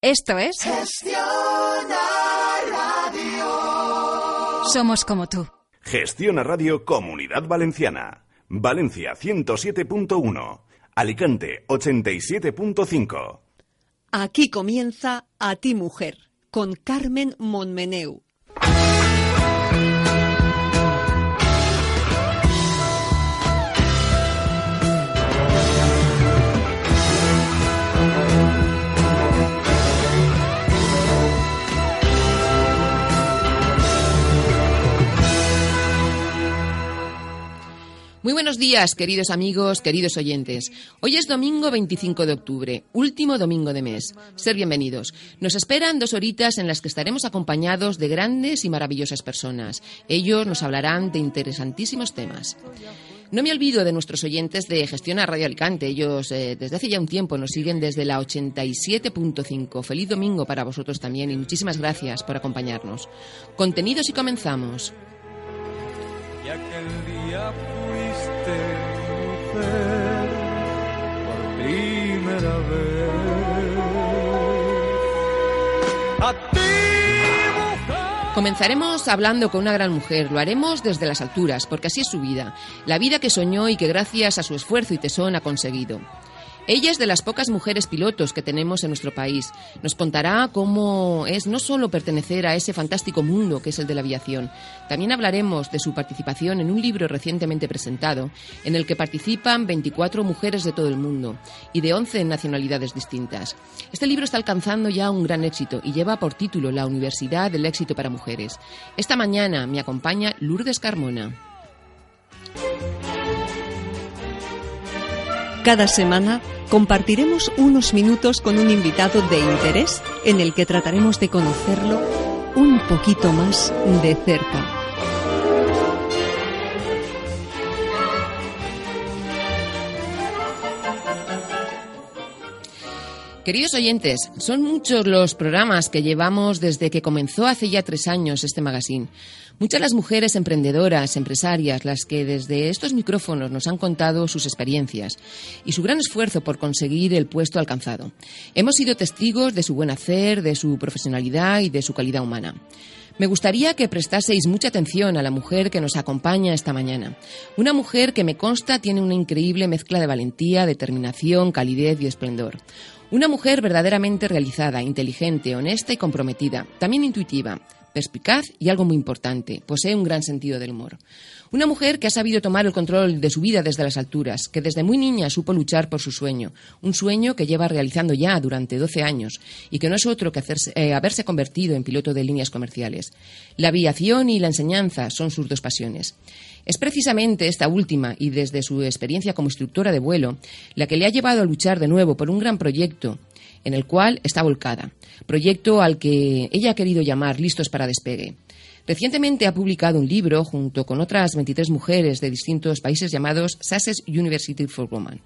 Esto es Gestiona Radio. Somos como tú. Gestiona Radio Comunidad Valenciana. Valencia 107.1. Alicante 87.5. Aquí comienza A ti mujer con Carmen Monmeneu. Muy buenos días, queridos amigos, queridos oyentes. Hoy es domingo 25 de octubre, último domingo de mes. Ser bienvenidos. Nos esperan dos horitas en las que estaremos acompañados de grandes y maravillosas personas. Ellos nos hablarán de interesantísimos temas. No me olvido de nuestros oyentes de Gestión a Radio Alicante. Ellos eh, desde hace ya un tiempo nos siguen desde la 87.5. Feliz domingo para vosotros también y muchísimas gracias por acompañarnos. Contenidos y comenzamos. Comenzaremos hablando con una gran mujer. Lo haremos desde las alturas, porque así es su vida. La vida que soñó y que gracias a su esfuerzo y tesón ha conseguido. Ella es de las pocas mujeres pilotos que tenemos en nuestro país. Nos contará cómo es no solo pertenecer a ese fantástico mundo que es el de la aviación, también hablaremos de su participación en un libro recientemente presentado, en el que participan 24 mujeres de todo el mundo y de 11 nacionalidades distintas. Este libro está alcanzando ya un gran éxito y lleva por título La Universidad del Éxito para Mujeres. Esta mañana me acompaña Lourdes Carmona. Cada semana compartiremos unos minutos con un invitado de interés en el que trataremos de conocerlo un poquito más de cerca. Queridos oyentes, son muchos los programas que llevamos desde que comenzó hace ya tres años este magazine. Muchas las mujeres emprendedoras, empresarias, las que desde estos micrófonos nos han contado sus experiencias y su gran esfuerzo por conseguir el puesto alcanzado. Hemos sido testigos de su buen hacer, de su profesionalidad y de su calidad humana. Me gustaría que prestaseis mucha atención a la mujer que nos acompaña esta mañana. Una mujer que me consta tiene una increíble mezcla de valentía, determinación, calidez y esplendor. Una mujer verdaderamente realizada, inteligente, honesta y comprometida, también intuitiva, perspicaz y algo muy importante, posee un gran sentido del humor. Una mujer que ha sabido tomar el control de su vida desde las alturas, que desde muy niña supo luchar por su sueño, un sueño que lleva realizando ya durante 12 años y que no es otro que eh, haberse convertido en piloto de líneas comerciales. La aviación y la enseñanza son sus dos pasiones. Es precisamente esta última, y desde su experiencia como instructora de vuelo, la que le ha llevado a luchar de nuevo por un gran proyecto en el cual está volcada, proyecto al que ella ha querido llamar Listos para Despegue. Recientemente ha publicado un libro junto con otras 23 mujeres de distintos países llamados Sussex University for Women.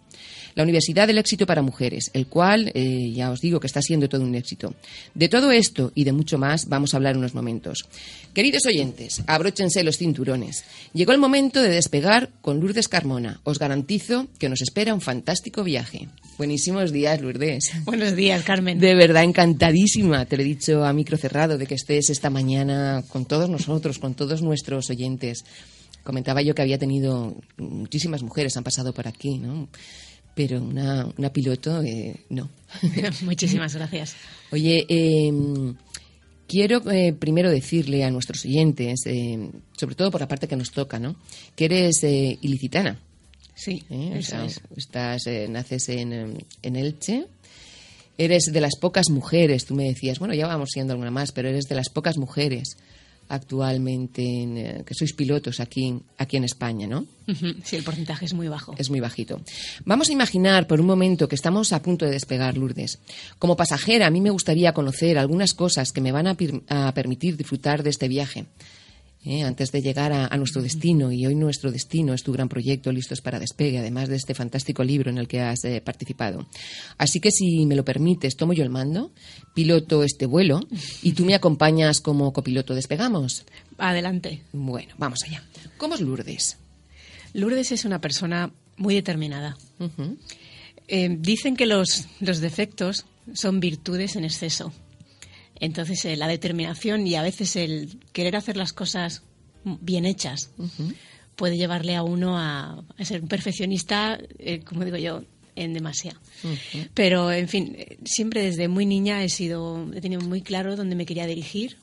La Universidad del Éxito para Mujeres, el cual eh, ya os digo que está siendo todo un éxito. De todo esto y de mucho más vamos a hablar unos momentos. Queridos oyentes, abróchense los cinturones. Llegó el momento de despegar con Lourdes Carmona. Os garantizo que nos espera un fantástico viaje. Buenísimos días, Lourdes. Buenos días, Carmen. De verdad, encantadísima, te lo he dicho a micro cerrado, de que estés esta mañana con todos nosotros, con todos nuestros oyentes. Comentaba yo que había tenido muchísimas mujeres, han pasado por aquí, ¿no? Pero una, una piloto, eh, no. Muchísimas gracias. Oye, eh, quiero eh, primero decirle a nuestros oyentes, eh, sobre todo por la parte que nos toca, ¿no? Que eres eh, ilicitana. Sí. O eso sea, es. estás, naces en, en Elche. Eres de las pocas mujeres, tú me decías, bueno, ya vamos siendo alguna más, pero eres de las pocas mujeres actualmente en, eh, que sois pilotos aquí, aquí en España, ¿no? Sí, el porcentaje es muy bajo. Es muy bajito. Vamos a imaginar por un momento que estamos a punto de despegar, Lourdes. Como pasajera, a mí me gustaría conocer algunas cosas que me van a permitir disfrutar de este viaje. ¿Eh? antes de llegar a, a nuestro destino. Y hoy nuestro destino es tu gran proyecto Listos para Despegue, además de este fantástico libro en el que has eh, participado. Así que, si me lo permites, tomo yo el mando, piloto este vuelo y tú me acompañas como copiloto. ¿Despegamos? Adelante. Bueno, vamos allá. ¿Cómo es Lourdes? Lourdes es una persona muy determinada. Eh, dicen que los, los defectos son virtudes en exceso. Entonces, eh, la determinación y a veces el querer hacer las cosas bien hechas puede llevarle a uno a, a ser un perfeccionista, eh, como digo yo, en demasía. Pero, en fin, eh, siempre desde muy niña he sido, he tenido muy claro dónde me quería dirigir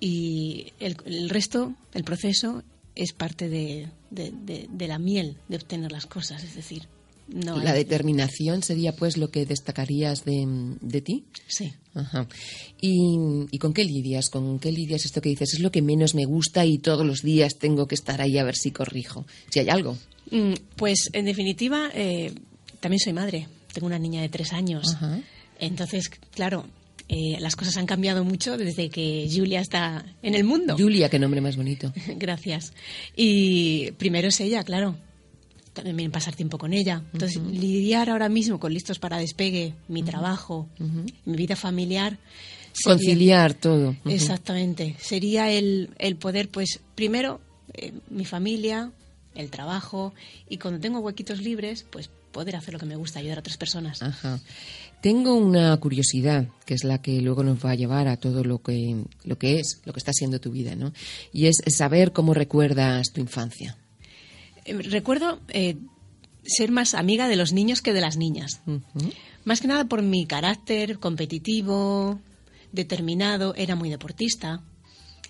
y el, el resto, el proceso, es parte de, de- de- de la miel de obtener las cosas. Es decir, no La hay- determinación sería pues lo que destacarías de, de ti. Sí. Ajá. ¿Y, ¿Y con qué lidias? ¿Con qué lidias esto que dices? Es lo que menos me gusta y todos los días tengo que estar ahí a ver si corrijo. Si hay algo. Mm, Pues en definitiva, eh, también soy madre. Tengo una niña de tres años. Ajá. Entonces, claro, eh, las cosas han cambiado mucho desde que Julia está en el mundo. Julia, qué nombre más bonito. Gracias. Y primero es ella, claro. También pasar tiempo con ella. Entonces, lidiar ahora mismo con listos para despegue, mi trabajo, mi vida familiar. sería- Conciliar todo. Exactamente. Sería el, el poder, pues, primero, eh, mi familia, el trabajo, y cuando tengo huequitos libres, pues poder hacer lo que me gusta, ayudar a otras personas. Ajá. Tengo una curiosidad, que es la que luego nos va a llevar a todo lo que, lo que es, lo que está siendo tu vida, ¿no? Y es saber cómo recuerdas tu infancia. Eh, Recuerdo eh, ser más amiga de los niños que de las niñas. Más que nada por mi carácter competitivo, determinado, era muy deportista.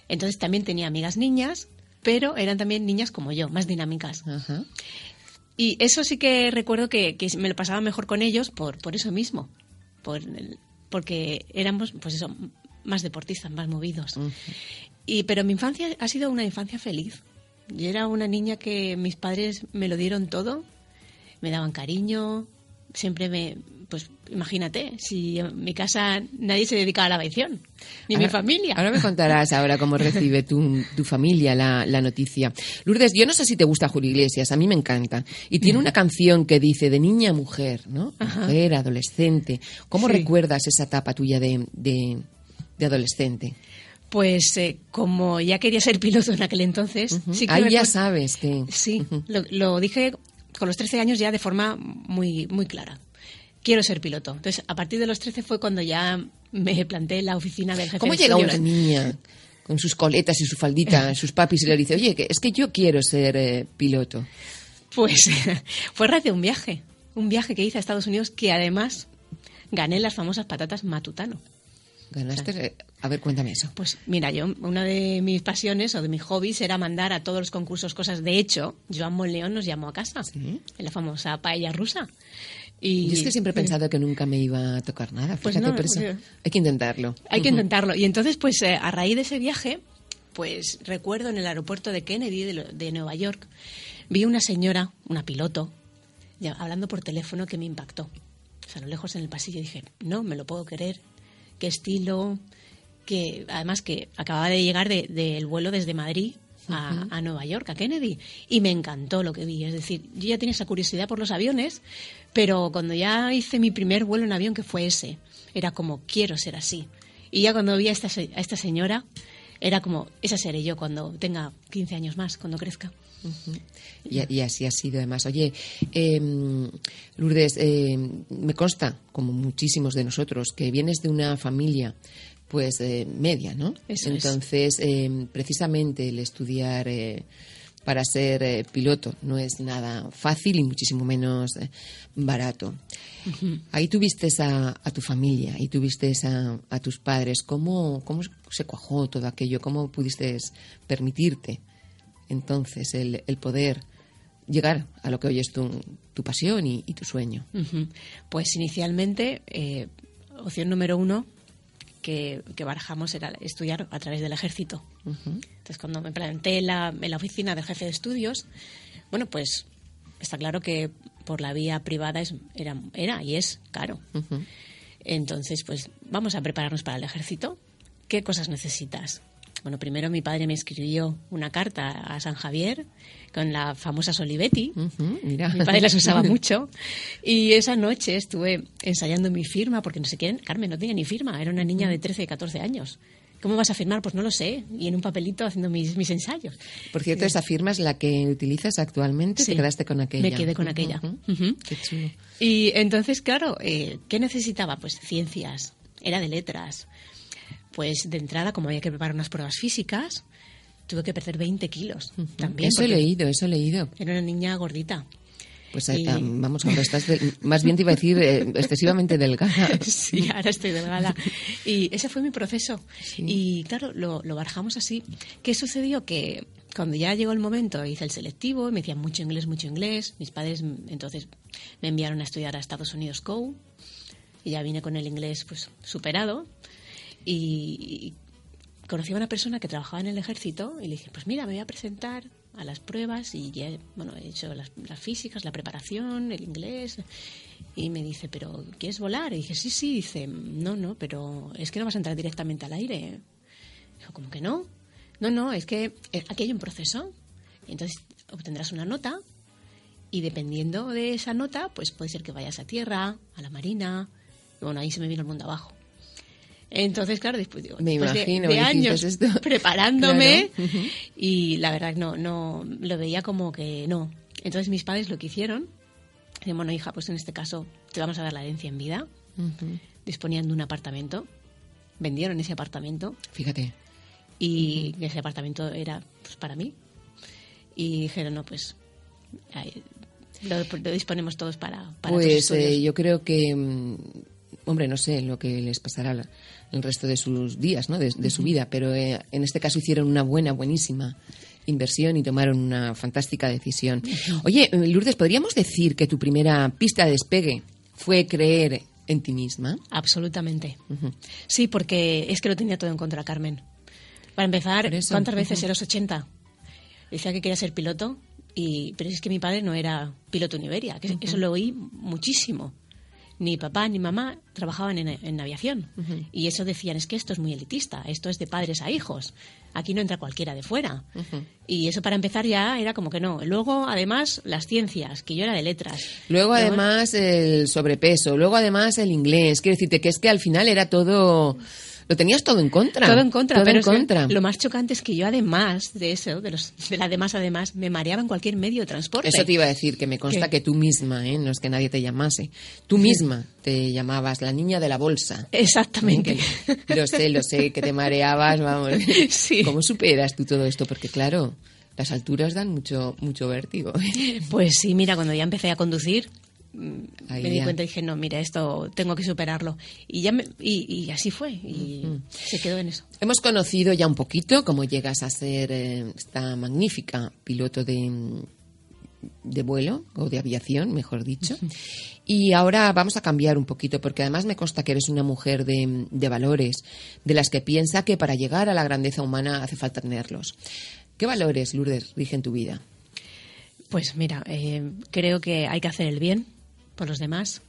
Entonces también tenía amigas niñas, pero eran también niñas como yo, más dinámicas. Y eso sí que recuerdo que, que me lo pasaba mejor con ellos por, por eso mismo, por el- porque éramos, pues eso, más deportistas, más movidos. y, pero mi infancia ha sido una infancia feliz. Yo era una niña que mis padres me lo dieron todo, me daban cariño, siempre me, pues imagínate, si en mi casa nadie se dedicaba a la aviación, ni mi familia. Ahora me contarás ahora cómo recibe tu, tu familia la, la noticia. Lourdes, yo no sé si te gusta Julio Iglesias, a mí me encanta. Y tiene una canción que dice de niña a mujer, ¿no? Mujer, adolescente. ¿Cómo Sí. recuerdas esa etapa tuya de, de, de adolescente? Pues eh, como ya quería ser piloto en aquel entonces, sí que Ahí ya sabes que... Sí, lo, lo dije con los 13 años ya de forma muy, muy clara. Quiero ser piloto. Entonces, a partir de los 13 fue cuando ya me planté en la oficina del jefe ¿Cómo de llega una niña con sus coletas y su faldita, sus papis, y le dice, oye, que es que yo quiero ser eh, piloto? Pues fue de un viaje. Un viaje que hice a Estados Unidos que además gané las famosas patatas Matutano. ¿Ganaste? eh, A ver, cuéntame eso. Pues mira, yo, una de mis pasiones o de mis hobbies era mandar a todos los concursos cosas. De hecho, Joan Monleón nos llamó a casa, en la famosa paella rusa. Y Yo es que siempre he pensado que nunca me iba a tocar nada. Pues Fíjate, no, por eso o sea, hay que intentarlo. Hay que intentarlo. Y entonces, pues eh, a raíz de ese viaje, pues recuerdo en el aeropuerto de Kennedy de, Nueva York, vi una señora, una piloto, ya, hablando por teléfono que me impactó. O sea, a lo lejos en el pasillo dije, no, me lo puedo creer. Qué estilo, que además que acababa de llegar de- del vuelo desde Madrid a, a Nueva York, a Kennedy, y me encantó lo que vi. Es decir, yo ya tenía esa curiosidad por los aviones, pero cuando ya hice mi primer vuelo en avión, que fue ese, era como, quiero ser así. Y ya cuando vi a esta, a esta señora, era como, esa seré yo cuando tenga 15 años más, cuando crezca. Y, y así ha sido, además. Oye, eh, Lourdes, eh, me consta, como muchísimos de nosotros, que vienes de una familia pues eh, media, ¿no? Eso. Entonces, eh, precisamente el estudiar eh, para ser eh, piloto no es nada fácil y muchísimo menos eh, barato. Ahí tuviste a, a tu familia y tuviste a, a tus padres. ¿Cómo, ¿Cómo se cuajó todo aquello? ¿Cómo pudiste permitirte entonces el, el poder llegar a lo que hoy es tu, tu pasión y, y tu sueño? Pues inicialmente, eh, opción número uno que, que barajamos era estudiar a través del ejército. Entonces, cuando me planté en la, en la oficina del jefe de estudios, bueno, pues está claro que por la vía privada es, era, era y es caro. Entonces, pues vamos a prepararnos para el ejército. ¿Qué cosas necesitas? Bueno, primero mi padre me escribió una carta a San Javier con la famosa Solivetti. Mira. Mi padre las usaba mucho. Y esa noche estuve ensayando mi firma, porque no sé quién, Carmen no tenía ni firma, era una niña de 13, 14 años. ¿Cómo vas a firmar? Pues no lo sé. Y en un papelito haciendo mis, mis ensayos. Por cierto, esa firma es la que utilizas actualmente. Sí. Te quedaste con aquella. Me quedé con aquella. Qué chulo. Y entonces, claro, eh, ¿qué necesitaba? Pues ciencias, era de letras. Pues de entrada, como había que preparar unas pruebas físicas, tuve que perder 20 kilos. También Eso he leído, eso he leído. Era una niña gordita. Pues Y- ah, vamos, ahora estás del- más bien te iba a decir eh, excesivamente delgada. Sí, ahora estoy delgada. Y ese fue mi proceso. Y claro, lo, lo barajamos así. ¿Qué sucedió? Que cuando ya llegó el momento, hice el selectivo, y me decían mucho inglés, mucho inglés. Mis padres mm, entonces me enviaron a estudiar a Estados Unidos COU. Y ya vine con el inglés pues superado. Y, conocí a una persona que trabajaba en el ejército y le dije, pues mira, me voy a presentar a las pruebas y ya, bueno, he hecho las, las físicas, la preparación, el inglés. Y me dice, ¿pero quieres volar? Y dije, sí, sí. Dice, no, no, pero es que no vas a entrar directamente al aire. Dijo, ¿cómo que no? No, no, es que eh, aquí hay un proceso. Entonces obtendrás una nota y dependiendo de esa nota, pues puede ser que vayas a tierra, a la marina. Y bueno, ahí se me vino el mundo abajo. Entonces, claro, después digo, Me después de- imagino, de, dijiste años esto. preparándome Claro. Y la verdad no, no lo veía como que no. Entonces mis padres lo que hicieron, dicen, bueno hija, pues en este caso te vamos a dar la herencia en vida. Ujú. Disponían de un apartamento, vendieron ese apartamento Fíjate. y ese apartamento era pues para mí. Y dijeron, no, pues lo, lo disponemos todos para, para Pues estudios". eh, yo creo que, mm, hombre, no sé lo que les pasará el resto de sus días, ¿no? De, de su vida, pero eh, en este caso hicieron una buena, buenísima inversión y tomaron una fantástica decisión. Oye, Lourdes, ¿podríamos decir que tu primera pista de despegue fue creer en ti misma? Absolutamente. Sí, porque es que lo tenía todo en contra, Carmen. Para empezar, ¿cuántas veces ujú. eras 80? Decía que quería ser piloto, y, pero es que mi padre no era piloto en Iberia, que eso lo oí muchísimo. Ni papá ni mamá trabajaban en, en aviación. Y eso decían, es que esto es muy elitista, esto es de padres a hijos. Aquí no entra cualquiera de fuera. Y eso para empezar ya era como que no. Luego, además, las ciencias, que yo era de letras. Luego, Luego- además, el sobrepeso, luego, además, el inglés. Quiero decirte que es que al final era todo. Lo tenías todo en contra. Todo en contra, Todo pero en contra. lo más chocante es que yo además de eso, de los de la además además, me mareaba en cualquier medio de transporte. Eso te iba a decir, que me consta ¿Qué? que tú misma, ¿eh? no es que nadie te llamase, tú misma te llamabas la niña de la bolsa. Exactamente. Lo sé, lo sé, que te mareabas, vamos. Sí. ¿Cómo superas tú todo esto? Porque claro, las alturas dan mucho, mucho vértigo. Pues sí, mira, cuando ya empecé a conducir, Ahí me di ya. cuenta y dije, no, mira, esto tengo que superarlo. Y ya me- y, y así fue, y se quedó en eso. Hemos conocido ya un poquito cómo llegas a ser eh, esta magnífica piloto de, de vuelo o de aviación, mejor dicho. Y ahora vamos a cambiar un poquito, porque además me consta que eres una mujer de, de valores, de las que piensa que para llegar a la grandeza humana hace falta tenerlos. ¿Qué valores, Lourdes, rigen tu vida? Pues mira, eh, creo que hay que hacer el bien por los demás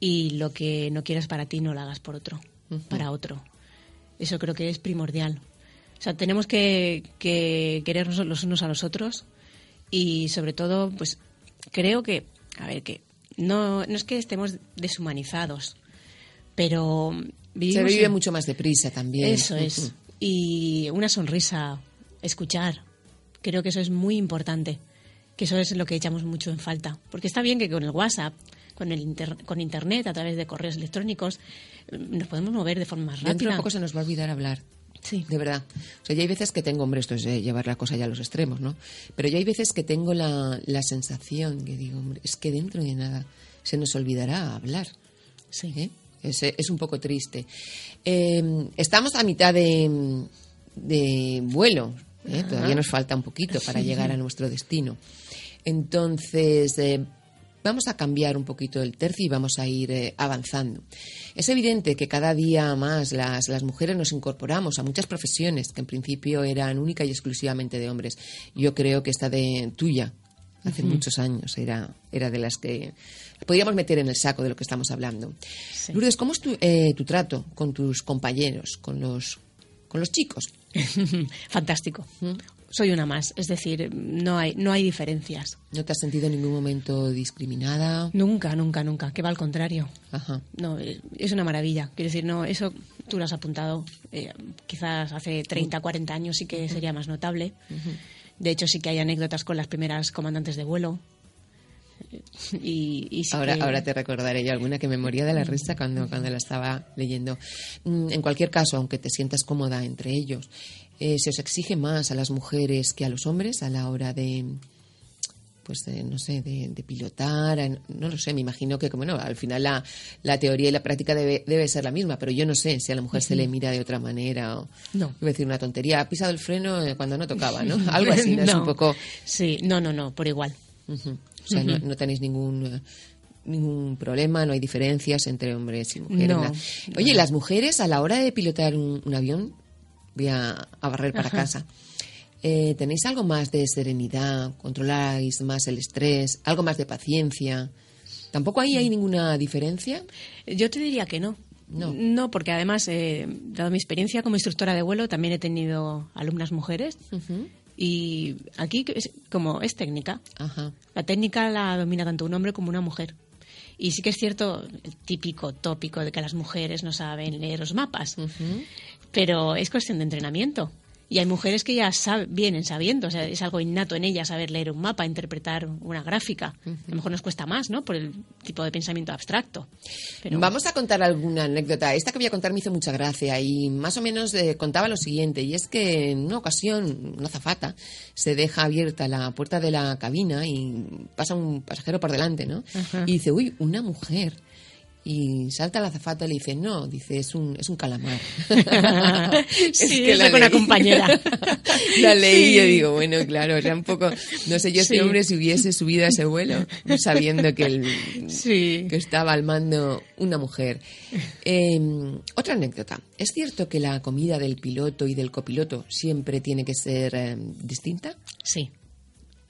y lo que no quieras para ti no lo hagas por otro, para otro. Eso creo que es primordial. O sea, tenemos que, que querernos los unos a los otros y sobre todo, pues creo que, a ver, que no, no es que estemos deshumanizados, pero Se vive en- mucho más deprisa también. eso es. Y una sonrisa, escuchar. Creo que eso es muy importante. Que eso es lo que echamos mucho en falta. Porque está bien que con el WhatsApp, con, el inter- con Internet, a través de correos electrónicos, eh, nos podemos mover de forma más Dentro rápida. de poco se nos va a olvidar hablar. Sí. De verdad. O sea, ya hay veces que tengo, hombre, esto es eh, llevar la cosa ya a los extremos, ¿no? Pero ya hay veces que tengo la, la sensación que digo, hombre, es que dentro de nada se nos olvidará hablar. Sí. ¿eh? Es, es un poco triste. Eh, estamos a mitad de, de vuelo. ¿Eh? Todavía nos falta un poquito para llegar a nuestro destino. Entonces, eh, vamos a cambiar un poquito el tercio y vamos a ir eh, avanzando. Es evidente que cada día más las, las mujeres nos incorporamos a muchas profesiones que en principio eran única y exclusivamente de hombres. Yo creo que esta de tuya, hace muchos años, era, era de las que podríamos meter en el saco de lo que estamos hablando. Sí. Lourdes, ¿cómo es tu, eh, tu trato con tus compañeros, con los, con los chicos. Fantástico. Soy una más, es decir, no hay, no hay diferencias. ¿No te has sentido en ningún momento discriminada? Nunca, nunca, nunca, que va al contrario. Ajá. No, eh, es una maravilla. Quiero decir, no, eso tú lo has apuntado. eh, quizás hace 30, 40 años sí que sería más notable. De hecho, sí que hay anécdotas con las primeras comandantes de vuelo. Y, y sí Ahora, que- ahora te recordaré yo alguna que me moría de la risa cuando, cuando la estaba leyendo. Mm, En cualquier caso, aunque te sientas cómoda entre ellos, eh, se os exige más a las mujeres que a los hombres a la hora de, pues, de, no sé, de, de pilotar. No lo sé, me imagino que, como no, al final la, la teoría y la práctica debe, debe ser la misma, pero yo no sé si a la mujer se le mira de otra manera o. No. Iba a decir una tontería, ha pisado el freno eh, cuando no tocaba, ¿no? Algo así, ¿no? Es un poco. Sí, no, no, no, por igual. Ujú. O sea, no, no tenéis ningún eh, ningún problema, no hay diferencias entre hombres y mujeres. No. Oye, las mujeres a la hora de pilotar un, un avión, voy a, a barrer para Ajá. casa. eh, ¿Tenéis algo más de serenidad? ¿Controláis más el estrés? ¿Algo más de paciencia? ¿Tampoco ahí hay ninguna diferencia? Yo te diría que no. No. porque además, eh, dado mi experiencia como instructora de vuelo, también he tenido alumnas mujeres. Y aquí, es- como es técnica, Ajá. la técnica la domina tanto un hombre como una mujer. Y sí que es cierto el típico tópico de que las mujeres no saben leer los mapas, pero es cuestión de entrenamiento. Y hay mujeres que ya vienen sabiendo, o sea, es algo innato en ellas saber leer un mapa, interpretar una gráfica. A lo mejor nos cuesta más, ¿no? Por el tipo de pensamiento abstracto. Pero Vamos a contar alguna anécdota. Esta que voy a contar me hizo mucha gracia y más o menos eh, contaba lo siguiente, y es que en una ocasión una zafata se deja abierta la puerta de la cabina y pasa un pasajero por delante, ¿no? Y dice, uy, una mujer. Y salta la zafata y le dice, no, dice, es un, es un calamar. Sí, que la con una compañera. la leí y yo digo, bueno, claro, era un poco, no sé yo este Sí. hombre si hubiese subido a ese vuelo sabiendo que el, que estaba al mando una mujer. Eh, otra anécdota. ¿Es cierto que la comida del piloto y del copiloto siempre tiene que ser eh, distinta? Sí,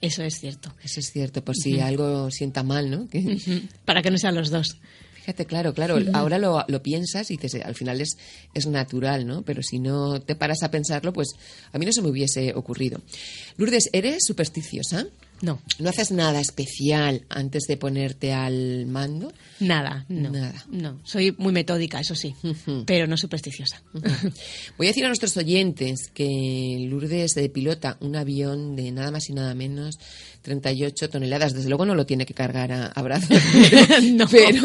eso es cierto. Eso es cierto, por si algo sienta mal, ¿no? Que- Para que no sean los dos. Fíjate, claro, claro, ahora lo, lo piensas y dices, al final es, es natural, ¿no? Pero si no te paras a pensarlo, pues a mí no se me hubiese ocurrido. Lourdes, ¿eres supersticiosa? No, ¿No haces nada especial antes de ponerte al mando? nada, no. Nada. No, soy muy metódica, eso sí, pero no supersticiosa. Voy a decir a nuestros oyentes que Lourdes de pilota un avión de nada más y nada menos 38 toneladas. Desde luego no lo tiene que cargar a, a brazos. No. pero,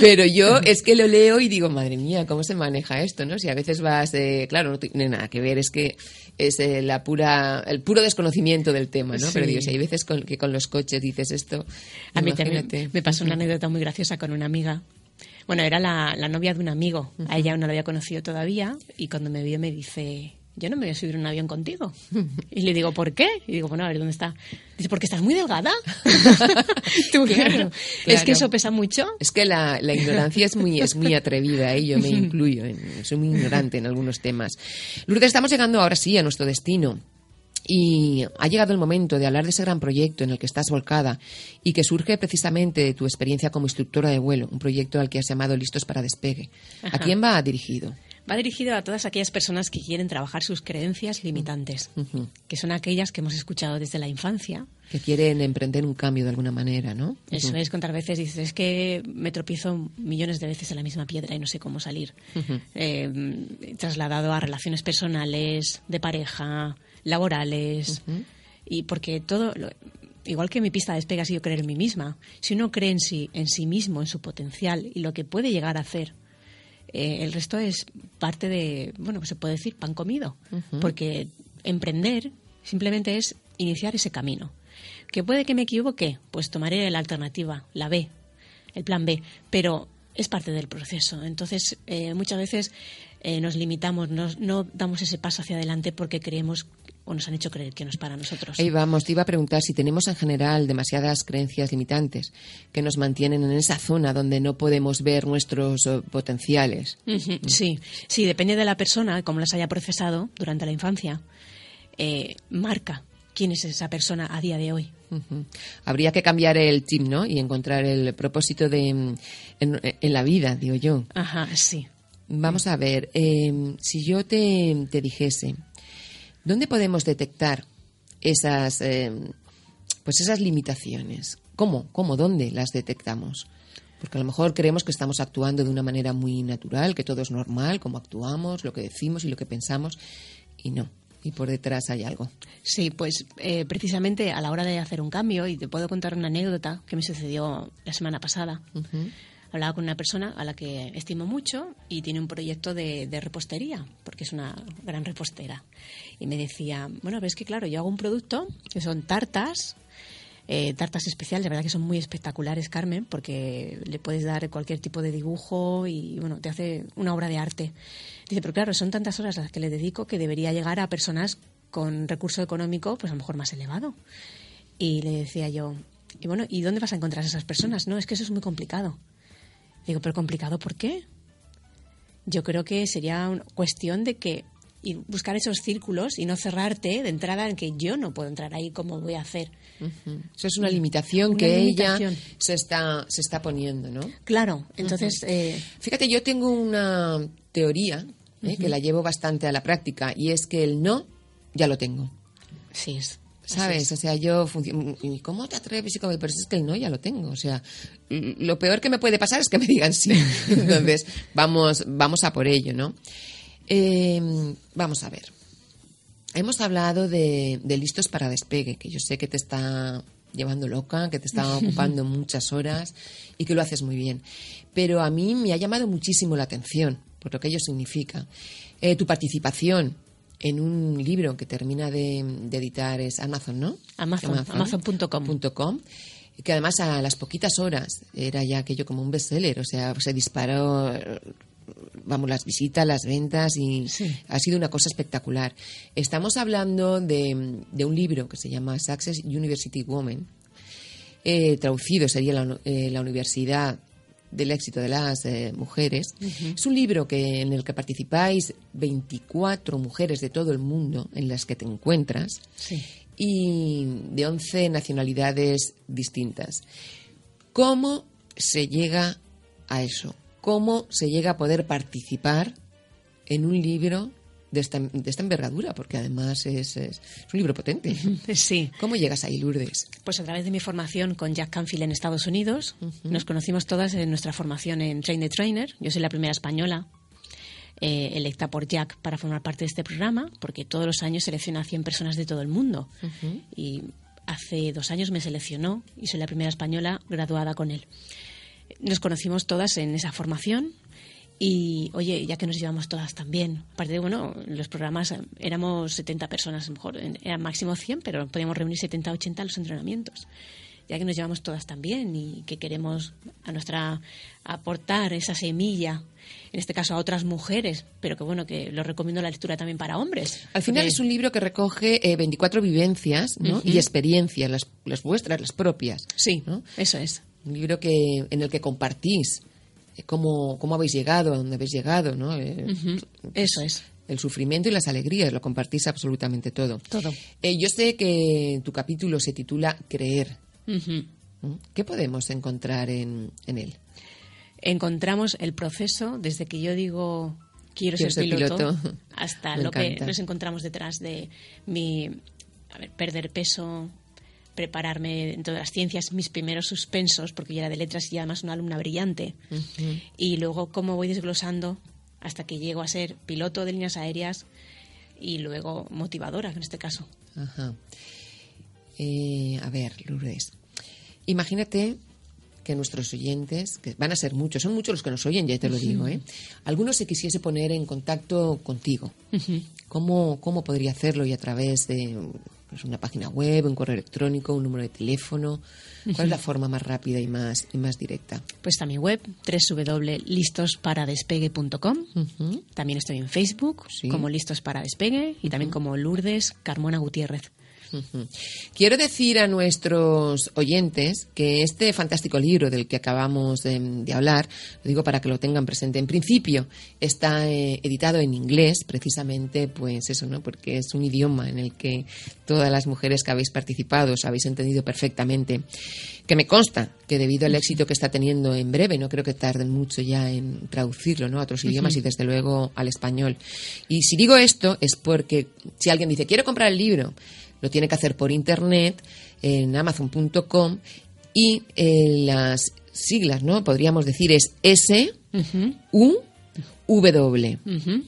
pero yo es que lo leo y digo, madre mía, ¿cómo se maneja esto? ¿no? Si a veces vas, eh, claro, no tiene nada que ver, es que es eh, la pura, el puro desconocimiento del tema, ¿no? Pero digo, si hay veces con, que con los coches dices esto, A mí también me pasó una anécdota muy graciosa con una amiga. Bueno, era la, la novia de un amigo. A ella no la había conocido todavía y cuando me vio me dice, yo no me voy a subir un avión contigo. Y le digo, ¿por qué? Y digo, bueno, a ver, ¿dónde está? Dice, porque estás muy delgada. Tú, Claro, Es claro. que eso pesa mucho. Es que la, la ignorancia es muy, es muy atrevida, ¿eh? yo me incluyo, en- soy muy ignorante en algunos temas. Lourdes, estamos llegando ahora sí a nuestro destino. Y ha llegado el momento de hablar de ese gran proyecto en el que estás volcada y que surge precisamente de tu experiencia como instructora de vuelo, un proyecto al que has llamado Listos para Despegue. ¿A quién va dirigido? Va dirigido a todas aquellas personas que quieren trabajar sus creencias limitantes, Ujú. que son aquellas que hemos escuchado desde la infancia. Que quieren emprender un cambio de alguna manera, ¿no? Eso Ujú. es, contar veces dices, es que me tropiezo millones de veces en la misma piedra y no sé cómo salir. Eh, trasladado a relaciones personales, de pareja, laborales, y porque todo, lo- igual que mi pista de despegue ha sido creer en mí misma, si uno cree en sí, en sí mismo, en su potencial y lo que puede llegar a hacer, eh, el resto es parte de, bueno, pues se puede decir pan comido, porque emprender simplemente es iniciar ese camino. ¿Que puede que me equivoque? Pues tomaré la alternativa, la B, el plan B, pero es parte del proceso. Entonces, eh, muchas veces eh, nos limitamos, nos- no damos ese paso hacia adelante porque creemos o nos han hecho creer que no es para nosotros. Ahí vamos, te iba a preguntar si tenemos en general demasiadas creencias limitantes que nos mantienen en esa zona donde no podemos ver nuestros eh, potenciales. Ujú, Sí, sí, depende de la persona, cómo las haya procesado durante la infancia, eh, marca quién es esa persona a día de hoy. Habría que cambiar el chip, ¿no? Y encontrar el propósito de mm, en, en la vida, digo yo. Ajá, sí. Vamos a ver, eh, si yo te, te dijese, ¿dónde podemos detectar esas, eh, pues esas limitaciones? ¿Cómo? ¿Cómo? ¿Dónde las detectamos? Porque a lo mejor creemos que estamos actuando de una manera muy natural, que todo es normal, como actuamos, lo que decimos y lo que pensamos, y no. Y por detrás hay algo. Sí, pues eh, precisamente a la hora de hacer un cambio, y te puedo contar una anécdota que me sucedió la semana pasada. Hablaba con una persona a la que estimo mucho y tiene un proyecto de, de repostería, porque es una gran repostera. Y me decía, bueno, ves que claro, yo hago un producto que son tartas, eh, tartas especiales, la verdad que son muy espectaculares, Carmen, porque le puedes dar cualquier tipo de dibujo y bueno, te hace una obra de arte. Dice, pero claro, son tantas horas las que le dedico que debería llegar a personas con recurso económico, pues a lo mejor más elevado. Y le decía yo, y bueno, ¿y dónde vas a encontrar a esas personas? No, es que eso es muy complicado. Digo, pero complicado, ¿por qué? Yo creo que sería una cuestión de que y buscar esos círculos y no cerrarte de entrada en que yo no puedo entrar ahí, ¿cómo voy a hacer? Eso es una limitación Una que limitación. ella se está, se está poniendo, ¿no? Claro, entonces, eh, Fíjate, yo tengo una teoría ¿eh? que la llevo bastante a la práctica y es que el no ya lo tengo. sí es. ¿Sabes? es. O sea, yo. ¿Y cómo te atreves? Y cómo- Pero es que el no ya lo tengo. O sea, lo peor que me puede pasar es que me digan sí. Entonces, vamos, vamos a por ello, ¿no? Eh, vamos a ver. Hemos hablado de, de listos para despegue, que yo sé que te está llevando loca, que te está ocupando muchas horas y que lo haces muy bien. Pero a mí me ha llamado muchísimo la atención por lo que ello significa. Eh, tu participación en un libro que termina de, de editar es Amazon, ¿no? Amazon, amazon.com. punto com, que además a las poquitas horas era ya aquello como un bestseller, o sea, se disparó, vamos, las visitas, las ventas y Sí. ha sido una cosa espectacular. Estamos hablando de, de un libro que se llama Success University Woman, eh, traducido sería la, eh, la Universidad del éxito de las eh, mujeres. Es un libro que, en el que participáis 24 mujeres de todo el mundo en las que te encuentras Sí. y de 11 nacionalidades distintas. ¿Cómo se llega a eso? ¿Cómo se llega a poder participar en un libro de esta, de esta envergadura? Porque además es, es- es un libro potente. Sí. ¿Cómo llegas ahí, Lourdes? Pues a través de mi formación con Jack Canfield en Estados Unidos, nos conocimos todas en nuestra formación en Train the Trainer. Yo soy la primera española eh, electa por Jack para formar parte de este programa, porque todos los años selecciona a 100 personas de todo el mundo. Y hace dos años me seleccionó y soy la primera española graduada con él. Nos conocimos todas en esa formación y, oye, ya que nos llevamos todas tan bien, aparte de, bueno, los programas eh, éramos 70 personas, a lo mejor eran máximo 100, pero podíamos reunir 70, 80 en los entrenamientos. Ya que nos llevamos todas tan bien y que queremos a nuestra aportar esa semilla, en este caso a otras mujeres, pero que bueno, que lo recomiendo la lectura también para hombres. Al final Porque- es un libro que recoge eh, 24 vivencias ¿no? y experiencias, las, las vuestras, las propias. Sí, ¿no? eso es. Un libro que, en el que compartís cómo, cómo habéis llegado, a dónde habéis llegado, ¿no? Eh, Eso es. El sufrimiento y las alegrías, lo compartís absolutamente todo. Todo. Eh, yo sé que tu capítulo se titula Creer. ¿no? ¿Qué podemos encontrar en, en él? encontramos el proceso desde que yo digo quiero, Quiero ser, piloto, piloto. hasta Me lo que nos encontramos detrás de mi a ver, perder peso, prepararme en todas las ciencias, mis primeros suspensos, porque yo era de letras y además una alumna brillante, y luego cómo voy desglosando hasta que llego a ser piloto de líneas aéreas y luego motivadora en este caso. Ajá. Eh, a ver, Lourdes. Imagínate que nuestros oyentes, que van a ser muchos, son muchos los que nos oyen, ya te lo digo, ¿eh? Algunos se quisiese poner en contacto contigo. ¿Cómo, ¿Cómo podría hacerlo? Y a través de pues, una página web, un correo electrónico, un número de teléfono. ¿Cuál es la forma más rápida y más, y más directa? Pues está mi web, www.listosparadespegue.com. Ujú. También estoy en Facebook Sí. como Listos para Despegue y también como Lourdes Carmona Gutiérrez. Quiero decir a nuestros oyentes que este fantástico libro del que acabamos de, de hablar, lo digo para que lo tengan presente, en principio está eh, editado en inglés, precisamente, pues eso, ¿no? Porque es un idioma en el que todas las mujeres que habéis participado os habéis entendido perfectamente. Que me consta que debido al éxito que está teniendo en breve, no creo que tarden mucho ya en traducirlo, ¿no? A otros idiomas y desde luego al español. Y si digo esto es porque si alguien dice quiero comprar el libro, lo tiene que hacer por internet en amazon.com y eh, las siglas, ¿no? Podríamos decir es S U W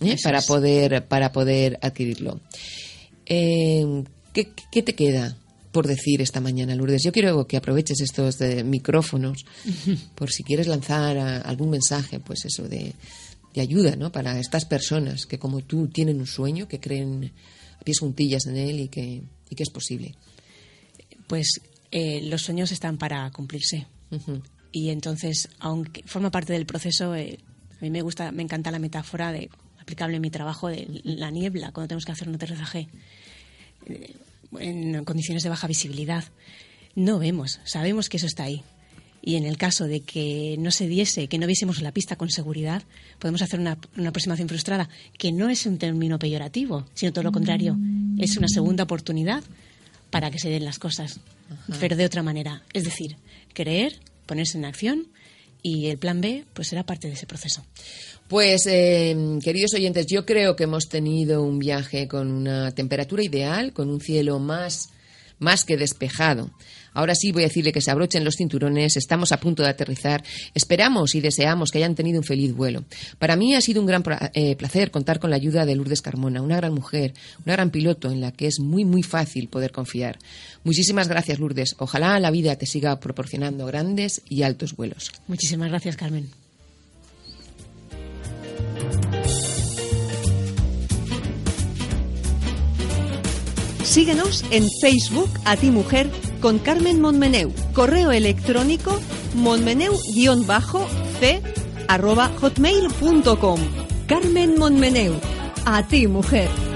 ¿eh? para poder para poder adquirirlo. Eh, ¿qué, qué te queda por decir esta mañana, Lourdes? Yo quiero que aproveches estos eh, micrófonos por si quieres lanzar a- algún mensaje, pues eso de, de ayuda, ¿no? Para estas personas que como tú tienen un sueño, que creen pies juntillas en él y que, y que es posible. Pues eh, los sueños están para cumplirse. Y entonces, aunque forma parte del proceso, eh, a mí me gusta, me encanta la metáfora de aplicable en mi trabajo de la niebla cuando tenemos que hacer un aterrizaje eh, en condiciones de baja visibilidad. No vemos, sabemos que eso está ahí. Y en el caso de que no se diese, que no viésemos la pista con seguridad, podemos hacer una, una aproximación frustrada, que no es un término peyorativo, sino todo lo contrario. Es una segunda oportunidad para que se den las cosas, pero de otra manera. Es decir, creer, ponerse en acción y el plan B pues será parte de ese proceso. Pues, eh, queridos oyentes, yo creo que hemos tenido un viaje con una temperatura ideal, con un cielo más, más que despejado. Ahora sí voy a decirle que se abrochen los cinturones, estamos a punto de aterrizar. Esperamos y deseamos que hayan tenido un feliz vuelo. Para mí ha sido un gran eh, placer contar con la ayuda de Lourdes Carmona, una gran mujer, una gran piloto en la que es muy, muy fácil poder confiar. Muchísimas gracias, Lourdes. Ojalá la vida te siga proporcionando grandes y altos vuelos. Muchísimas gracias, Carmen. Síguenos en Facebook a ti mujer con Carmen Monmeneu. Correo electrónico monmeneu-c. Carmen Monmeneu. A ti mujer.